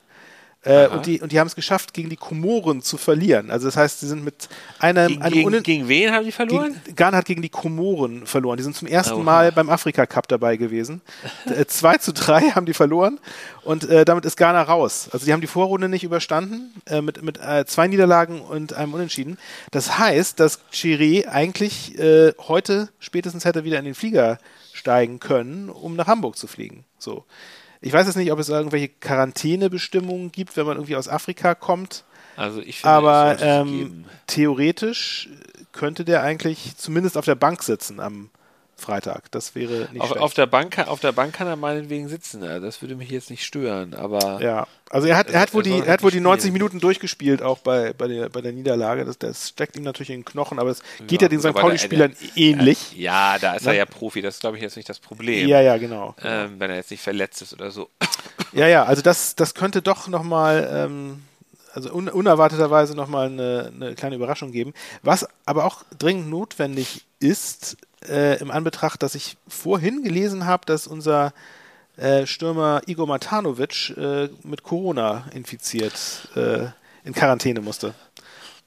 Äh, und die, und die haben es geschafft, gegen die Komoren zu verlieren. Also das heißt, sie sind mit einem, Gegen, einem gegen, gegen wen haben die verloren? gegen, Ghana hat gegen die Komoren verloren. Die sind zum ersten Oha. Mal beim Afrika Cup dabei gewesen. äh, 2 zu 3 haben die verloren und äh, damit ist Ghana raus. Also die haben die Vorrunde nicht überstanden äh, mit, mit äh, zwei Niederlagen und einem Unentschieden. Das heißt, dass Chiré eigentlich äh, heute spätestens hätte wieder in den Flieger steigen können, um nach Hamburg zu fliegen. So. Ich weiß jetzt nicht, ob es irgendwelche Quarantänebestimmungen gibt, wenn man irgendwie aus Afrika kommt. Also ich finde, Aber ähm, theoretisch könnte der eigentlich zumindest auf der Bank sitzen am Freitag. Das wäre nicht auf, auf, der Bank, auf der Bank kann er meinetwegen sitzen. Das würde mich jetzt nicht stören, aber ja, also er hat, er hat wohl die, er hat wohl die 90 spielen. Minuten durchgespielt, auch bei, bei, der, bei der Niederlage. Das, das steckt ihm natürlich in den Knochen, aber es geht Ja, ja den St. Pauli-Spielern ähnlich. ja, da ist er Ne? ja Profi. Das ist, glaube ich, jetzt nicht das Problem. Ja, ja, genau. Ähm, wenn er jetzt nicht verletzt ist oder so. Ja, ja, also das, das könnte doch nochmal, ähm, also un unerwarteterweise nochmal eine, eine kleine Überraschung geben. Was aber auch dringend notwendig ist, äh, im Anbetracht, dass ich vorhin gelesen habe, dass unser äh, Stürmer Igor Matanovic äh, mit Corona infiziert äh, in Quarantäne musste.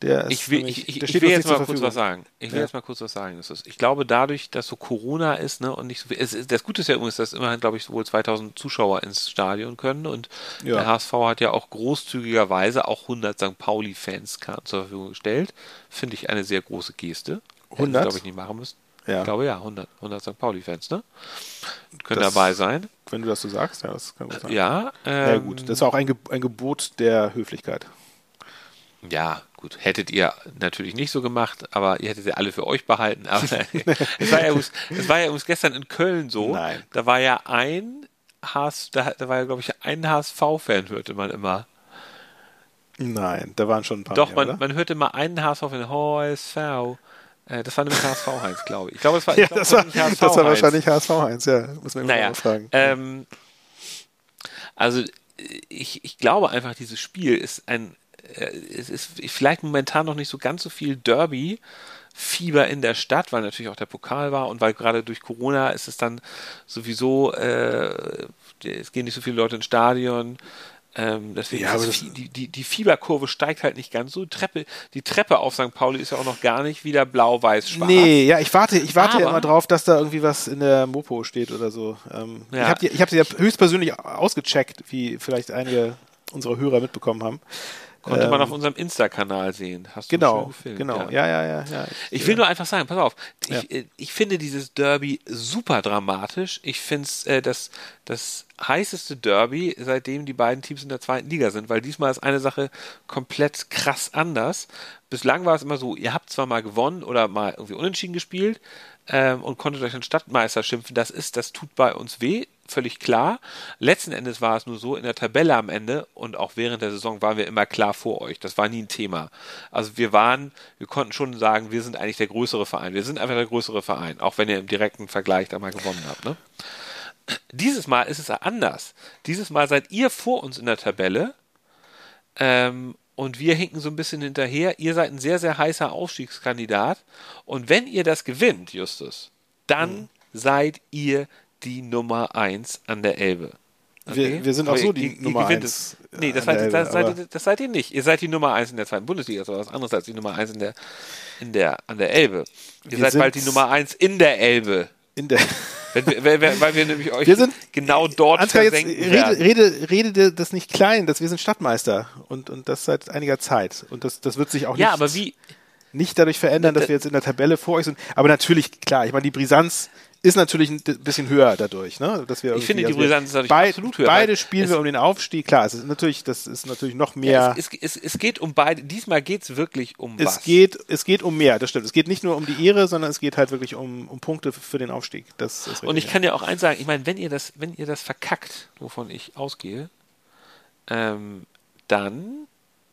Der Ich will, nämlich- ich, ich, ich will jetzt mal kurz was sagen. Ich will Ja. jetzt mal kurz was sagen. Das ist, ich glaube, dadurch, dass so Corona ist, ne, und nicht so viel, es ist, das Gute ist ja übrigens, dass immerhin, glaube ich, wohl 2000 Zuschauer ins Stadion können und Ja. der HSV hat ja auch großzügigerweise auch 100 St. Pauli-Fans zur Verfügung gestellt. Finde ich eine sehr große Geste. Hätten sie, 100? glaube ich, nicht machen müssen. Ja. Ich glaube, ja, 100, 100 St. Pauli-Fans, ne? Können Das- dabei sein. Wenn du das so sagst, ja, das kann gut sein. Ja, Ja, ähm, gut. Das ist auch ein, Ge ein Gebot der Höflichkeit. Ja, gut, hättet ihr natürlich nicht so gemacht, aber ihr hättet sie alle für euch behalten. Aber es war ja, übrigens- es war ja übrigens gestern in Köln so. Nein. Da war ja ein HS, da, da war ja, glaube ich, ein HSV-Fan, hörte man immer. Nein, da waren schon ein paar Doch, mehr, man, man hörte mal einen HSV-Fan, HSV. Äh, das war nämlich HSV Heinz, glaube ich. Ich glaube, es war, Ja, ich glaube, das es war, HSV das war Heinz. wahrscheinlich HSV 1, ja. Muss man Naja, mal fragen. ähm, also ich, ich glaube einfach, dieses Spiel ist ein, äh, es ist vielleicht momentan noch nicht so ganz so viel Derby. Fieber in der Stadt, weil natürlich auch der Pokal war und weil gerade durch Corona ist es dann sowieso, äh, es gehen nicht so viele Leute ins Stadion. Ähm, deswegen Ja, das, die, die, die Fieberkurve steigt halt nicht ganz so. Die Treppe, die Treppe auf St. Pauli ist ja auch noch gar nicht wieder blau-weiß-schwarz. Nee, ja, ich warte, ich warte ja immer drauf, dass da irgendwie was in der Mopo steht oder so. Ähm, Ja. Ich habe die, ich hab die ja höchstpersönlich ausgecheckt, wie vielleicht einige unserer Hörer mitbekommen haben. Konnte man Ähm, auf unserem Insta-Kanal sehen. Hast du Genau, gefilmt, genau. Ja, ja, ja. ja. Ich will nur einfach sagen, pass auf, Ja. ich, äh, ich finde dieses Derby super dramatisch. Ich finde es äh, das, das heißeste Derby, seitdem die beiden Teams in der zweiten Liga sind, weil diesmal ist eine Sache komplett krass anders. Bislang war es immer so, ihr habt zwar mal gewonnen oder mal irgendwie unentschieden gespielt ähm, und konntet euch den Stadtmeister schimpfen. Das ist, das tut bei uns weh, völlig klar. Letzten Endes war es nur so, in der Tabelle am Ende und auch während der Saison waren wir immer klar vor euch. Das war nie ein Thema. Also wir waren, wir konnten schon sagen, wir sind eigentlich der größere Verein. Wir sind einfach der größere Verein, auch wenn ihr im direkten Vergleich da mal gewonnen habt. Ne? Dieses Mal ist es anders. Dieses Mal seid ihr vor uns in der Tabelle ähm, und wir hinken so ein bisschen hinterher. Ihr seid ein sehr, sehr heißer Aufstiegskandidat. Und wenn ihr das gewinnt, Justus, dann seid ihr die Nummer eins an der Elbe. Wir, wir sind auch Aber so ihr- die ihr- Nummer gewinnt eins. es. Nee, das seid, ihr- das, Elbe, seid, ihr- das seid ihr nicht. Ihr seid die Nummer eins in der zweiten Bundesliga. Das ist was anderes als die Nummer eins in der, in der, an der Elbe. Ihr seid bald die Nummer eins in der Elbe. in der weil, wir- weil wir nämlich euch Wir sind- genau dort Ansgar, jetzt rede, rede, rede das nicht klein, dass wir sind Stadtmeister und, und das seit einiger Zeit. Und das, das wird sich auch ja, nicht, aber wie, nicht dadurch verändern, dass wir jetzt in der Tabelle vor euch sind. Aber natürlich, klar, ich meine, die Brisanz ist natürlich ein bisschen höher dadurch, ne? Dass wir Ich finde, die Brisanz ist dadurch bei, absolut höher, Beide spielen wir um den Aufstieg. Klar, es ist natürlich, das ist natürlich noch mehr. ja, es, es, es, es geht um beide. Diesmal geht es wirklich um Es was. geht, es geht um mehr, das stimmt. Es geht nicht nur um die Ehre, sondern es geht halt wirklich um, um Punkte für den Aufstieg. Das ist Und ich kann ja auch eins sagen, ich meine, wenn ihr das, wenn ihr das verkackt, wovon ich ausgehe, ähm, dann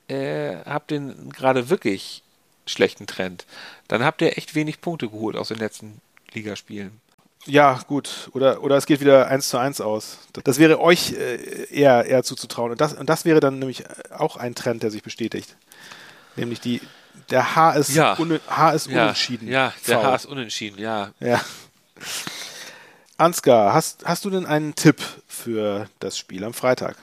äh, habt ihr gerade wirklich schlechten Trend. Dann habt ihr echt wenig Punkte geholt aus den letzten Ligaspielen. Ja, gut. Oder, oder es geht wieder eins zu eins aus. Das wäre euch äh, eher, eher zuzutrauen. Und das, und das wäre dann nämlich auch ein Trend, der sich bestätigt. Nämlich die, der H ist, Ja. un, H ist Ja, unentschieden. ja, der V. H ist unentschieden, ja. Ja. Ansgar, hast, hast du denn einen Tipp für das Spiel am Freitag?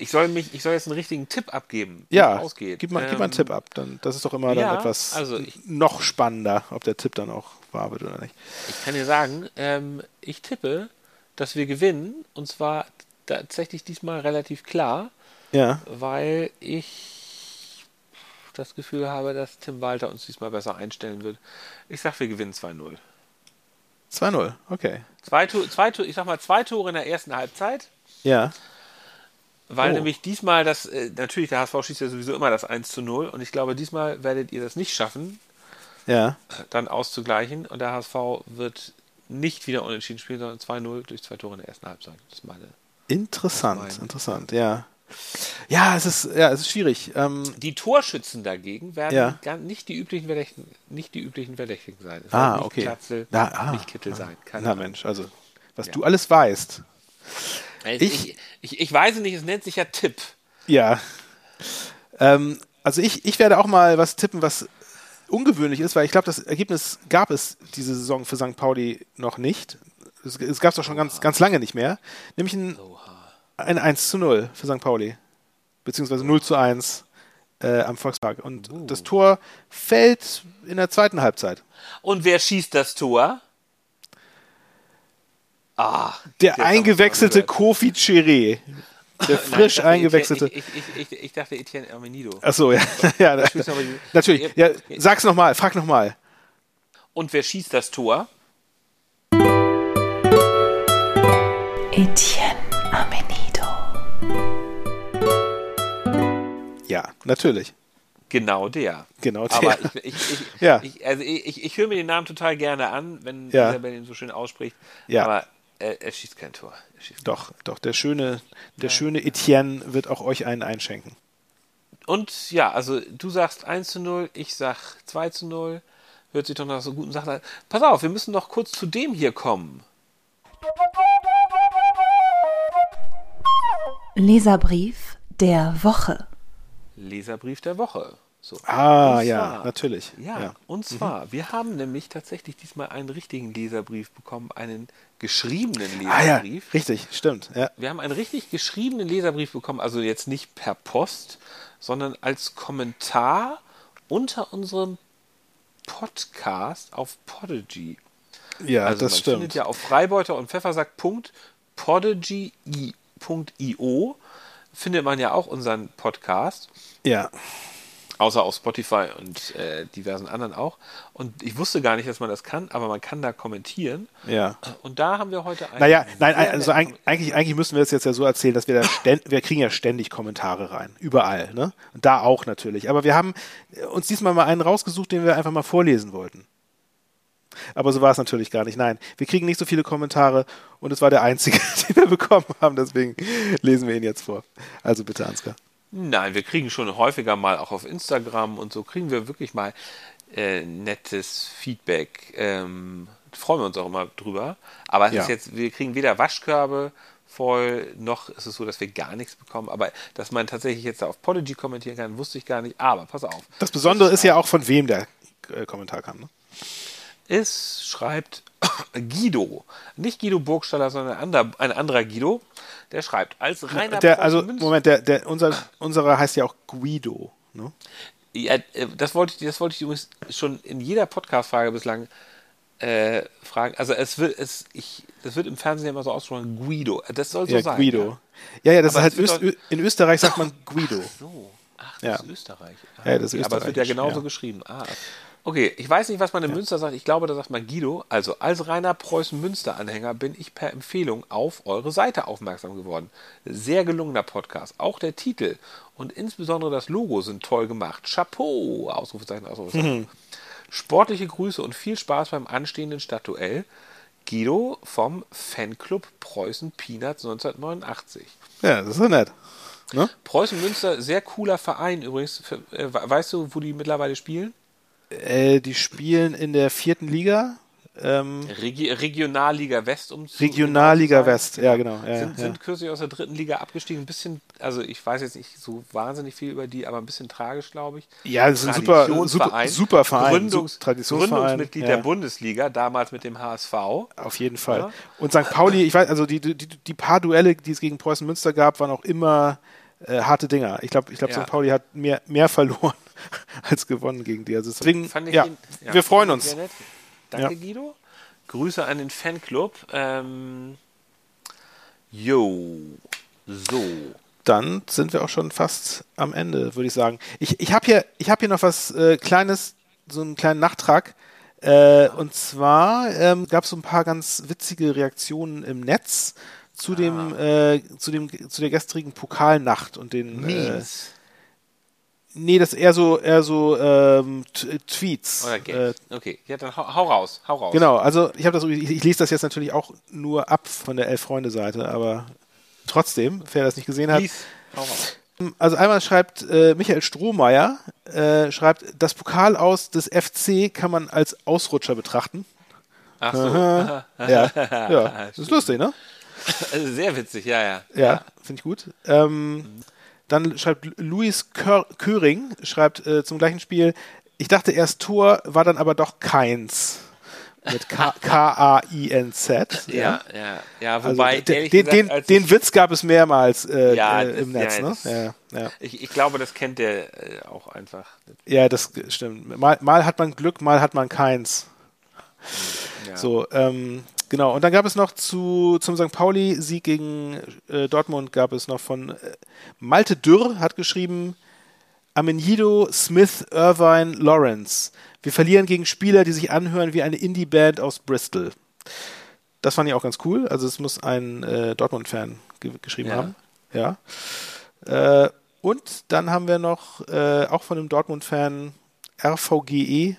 Ich soll mich, ich soll jetzt einen richtigen Tipp abgeben, wie Ja, ausgeht. gib mal, gib mal einen Ähm, Tipp ab. Dann, das ist doch immer ja, dann etwas also ich- noch spannender, ob der Tipp dann auch wahr wird oder nicht. Ich kann dir sagen, ähm, ich tippe, dass wir gewinnen und zwar tatsächlich diesmal relativ klar. Ja, weil ich das Gefühl habe, dass Tim Walter uns diesmal besser einstellen wird. Ich sag, wir gewinnen 2-0. 2-0, okay. Zwei, zwei, ich sag mal zwei Tore in der ersten Halbzeit, Ja, weil Oh. nämlich diesmal das, äh, natürlich der HSV schießt ja sowieso immer das 1 zu 0 und ich glaube, diesmal werdet ihr das nicht schaffen, ja. dann auszugleichen und der HSV wird nicht wieder unentschieden spielen, sondern 2-0 durch zwei Tore in der ersten Halbzeit. Das ist meine. Interessant, Mein- interessant, ja. Ja, es ist, ja, es ist schwierig. Ähm, Die Torschützen dagegen werden Ja. nicht die üblichen Verdächtigen, nicht die üblichen Verdächtigen sein. Es Ah, wird nicht okay. Klatzel, ah, nicht Kittel sein. Keine na. Mensch, also, was Ja. du alles weißt. Ich, Ich- ich, ich, weiß nicht, es nennt sich ja Tipp. Ja. Ähm, also ich, ich werde auch mal was tippen, was ungewöhnlich ist, weil ich glaube, das Ergebnis gab es diese Saison für St. Pauli noch nicht. Es, es gab es doch schon ganz, ganz lange nicht mehr. Nämlich ein, ein 1 zu 0 für St. Pauli. Beziehungsweise 0 zu 1 äh, am Volkspark. Und Uh. das Tor fällt in der zweiten Halbzeit. Und wer schießt das Tor? Ah, Der haben eingewechselte Kofi Chiré. Der frisch Nein, eingewechselte. Ich, ich, ich, ich, ich dachte Etienne Armenido. Achso, ja. ja natürlich. Ja, sag's nochmal, frag nochmal. Und wer schießt das Tor? Etienne Amenido. Ja, natürlich. Genau der. Genau der. Aber ich, ich, ich, Ja. ich, also ich, ich, ich höre mir den Namen total gerne an, wenn Ja. Isabel ihn so schön ausspricht. Ja. Aber er, er schießt kein Tor. Er schießt Doch, doch, der schöne, der schöne Etienne wird auch euch einen einschenken. Und ja, also du sagst 1 zu 0, ich sag 2 zu 0. Hört sich doch nach so guten Sachen an. Pass auf, wir müssen noch kurz zu dem hier kommen. Leserbrief der Woche. Leserbrief der Woche. So. Ah, Und ja, zwar- natürlich. Ja, Ja. und zwar, wir haben nämlich tatsächlich diesmal einen richtigen Leserbrief bekommen, einen geschriebenen Ah ja, Leserbrief. richtig, stimmt. Ja. Wir haben einen richtig geschriebenen Leserbrief bekommen, also jetzt nicht per Post, sondern als Kommentar unter unserem Podcast auf Podigy. Ja, also das man stimmt. findet ja auf Freibeuter und Pfeffersack.podigy.io findet man ja auch unseren Podcast. Ja. Außer auf Spotify und äh, diversen anderen auch. Und ich wusste gar nicht, dass man das kann, aber man kann da kommentieren. Ja. Und da haben wir heute einen. Naja, nein, also eigentlich, eigentlich müssen wir es jetzt ja so erzählen, dass wir da ständ, wir kriegen ja ständig Kommentare rein. Überall, ne? Und da auch natürlich. Aber wir haben uns diesmal mal einen rausgesucht, den wir einfach mal vorlesen wollten. Aber so war es natürlich gar nicht. Nein, wir kriegen nicht so viele Kommentare und es war der einzige, den wir bekommen haben. Deswegen lesen wir ihn jetzt vor. Also bitte, Ansgar. Nein, wir kriegen schon häufiger mal auch auf Instagram und so kriegen wir wirklich mal äh, nettes Feedback. Ähm, freuen wir uns auch immer drüber. Aber es Ja. ist jetzt, wir kriegen weder Waschkörbe voll, noch ist es so, dass wir gar nichts bekommen. Aber dass man tatsächlich jetzt da auf Podigy kommentieren kann, wusste ich gar nicht. Aber pass auf. Das Besondere ist ja auch, von wem der äh, Kommentar kam. Ne? Es schreibt Guido. Nicht Guido Burgstaller, sondern ein anderer, ein anderer Guido. Der schreibt, als reiner Der, also, Moment, der, der, unser, unserer heißt ja auch Guido. Ne? Ja, äh, das wollte ich, das wollte ich übrigens schon in jeder Podcast-Frage bislang äh, fragen. Also es wird, es, ich, das wird im Fernsehen ja immer so ausgesprochen, Guido. Das soll so Ja, sein. Guido. Ja, ja, das Aber ist halt Öst, in Österreich sagt man Guido. Ja? So. Ach, Ja. das ist Österreich. Ah, Ja, das ist okay. Aber es wird ja genauso ja. geschrieben. Ah. Okay, ich weiß nicht, was man in Münster sagt. Ich glaube, da sagt man Guido. Also, als reiner Preußen-Münster-Anhänger bin ich per Empfehlung auf eure Seite aufmerksam geworden. Sehr gelungener Podcast. Auch der Titel und insbesondere das Logo sind toll gemacht. Chapeau! Ausrufezeichen, Ausrufezeichen. Mhm. Sportliche Grüße und viel Spaß beim anstehenden Stadtduell. Guido vom Fanclub Preußen Peanuts 1989. Ja, das ist ja nett. Ne? Preußen Münster, sehr cooler Verein übrigens. Äh, weißt du, wo die mittlerweile spielen? Äh, die spielen in der vierten Liga. Ähm, Regi Regionalliga West um Regionalliga West, ja, genau. Ja, sind, ja. sind kürzlich aus der dritten Liga abgestiegen. Ein bisschen, also ich weiß jetzt nicht so wahnsinnig viel über die, aber ein bisschen tragisch, glaube ich. Ja, das ist ein super, super, super Verein. Gründungs Traditionsverein. Gründungsmitglied ja, der Bundesliga, damals mit dem HSV. Auf jeden Fall. Und St. Pauli, ich weiß, also die, die, die paar Duelle, die es gegen Preußen Münster gab, waren auch immer äh, harte Dinger. Ich glaube, ich glaub, Ja. St. Pauli hat mehr, mehr verloren als gewonnen gegen die. Also deswegen, ja, ihn- ja, wir freuen uns. Danke. Guido. Grüße an den Fanclub. Ähm, jo, so. Dann sind wir auch schon fast am Ende, würde ich sagen. Ich, ich habe hier, ich hab hier noch was äh, Kleines, so einen kleinen Nachtrag. Äh, und zwar ähm, gab es so ein paar ganz witzige Reaktionen im Netz zu dem, äh, zu dem, zu der gestrigen Pokalnacht und den äh, Memes. Nee, das ist eher so, eher so ähm, T- Tweets. Oder Äh, okay, ja, dann hau, hau raus, hau raus. genau, also ich habe das, ich, ich lese das jetzt natürlich auch nur ab von der Elf-Freunde-Seite, aber trotzdem, wer das nicht gesehen hat. Lies, hau raus. Also einmal schreibt äh, Michael Strohmeier, äh, schreibt, das Pokal aus des FC kann man als Ausrutscher betrachten. Ach so. Aha. Ja, ja, das ist lustig, ne? Also sehr witzig, ja, ja. Ja, finde ich gut. Ähm, dann schreibt Lu- Luis Kör Köring, schreibt äh, zum gleichen Spiel, ich dachte erst Tor, war dann aber doch keins. Mit K-A-I-N-Z. Ja, ja, ja, Also, wobei, den, ehrlich den, gesagt, den, den Witz gab es mehrmals äh, Ja, äh, das- im Netz, ja, ne? das- Ja, ja. ich, ich glaube, das kennt der äh, auch einfach. ja, das stimmt. Mal, mal hat man Glück, mal hat man keins. Ja. So, ähm, genau. Und dann gab es noch zu, zum St. Pauli-Sieg gegen äh, Dortmund gab es noch von äh, Malte Dürr hat geschrieben, Amenido, Smith, Irvine, Lawrence. Wir verlieren gegen Spieler, die sich anhören wie eine Indie-Band aus Bristol. Das fand ich auch ganz cool. Also es muss ein äh, Dortmund-Fan ge geschrieben Ja. haben. Ja. Äh, und dann haben wir noch äh, auch von einem Dortmund-Fan RVGE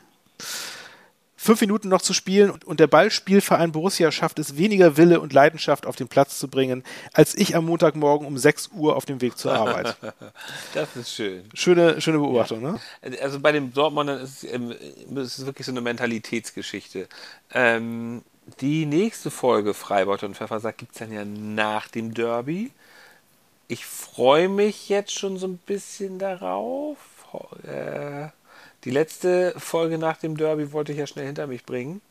Fünf Minuten noch zu spielen und der Ballspielverein Borussia schafft es, weniger Wille und Leidenschaft auf den Platz zu bringen, als ich am Montagmorgen um 6 Uhr auf dem Weg zur Arbeit. Das ist schön. Schöne, schöne Beobachtung, ne? Also bei den Dortmundern ist es, ähm, ist es wirklich so eine Mentalitätsgeschichte. Ähm, die nächste Folge Freibeuter und Pfeffersack gibt es dann ja nach dem Derby. Ich freue mich jetzt schon so ein bisschen darauf. Äh, die letzte Folge nach dem Derby wollte ich ja schnell hinter mich bringen.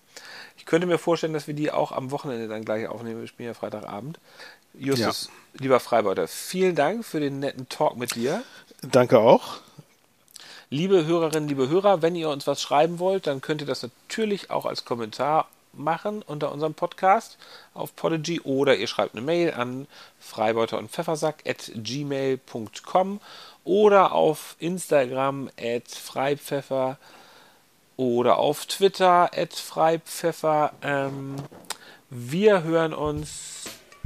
Ich könnte mir vorstellen, dass wir die auch am Wochenende dann gleich aufnehmen. Wir spielen ja Freitagabend. Justus, lieber Freibeuter, vielen Dank für den netten Talk mit dir. Danke auch. Liebe Hörerinnen, liebe Hörer, wenn ihr uns was schreiben wollt, dann könnt ihr das natürlich auch als Kommentar machen unter unserem Podcast auf Podigy oder ihr schreibt eine Mail an freibeuter und Pfeffersack at gmail.com oder auf Instagram at freipfeffer oder auf Twitter at freipfeffer. Ähm, wir hören uns.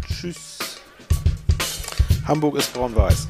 Tschüss. Hamburg ist braun-weiß.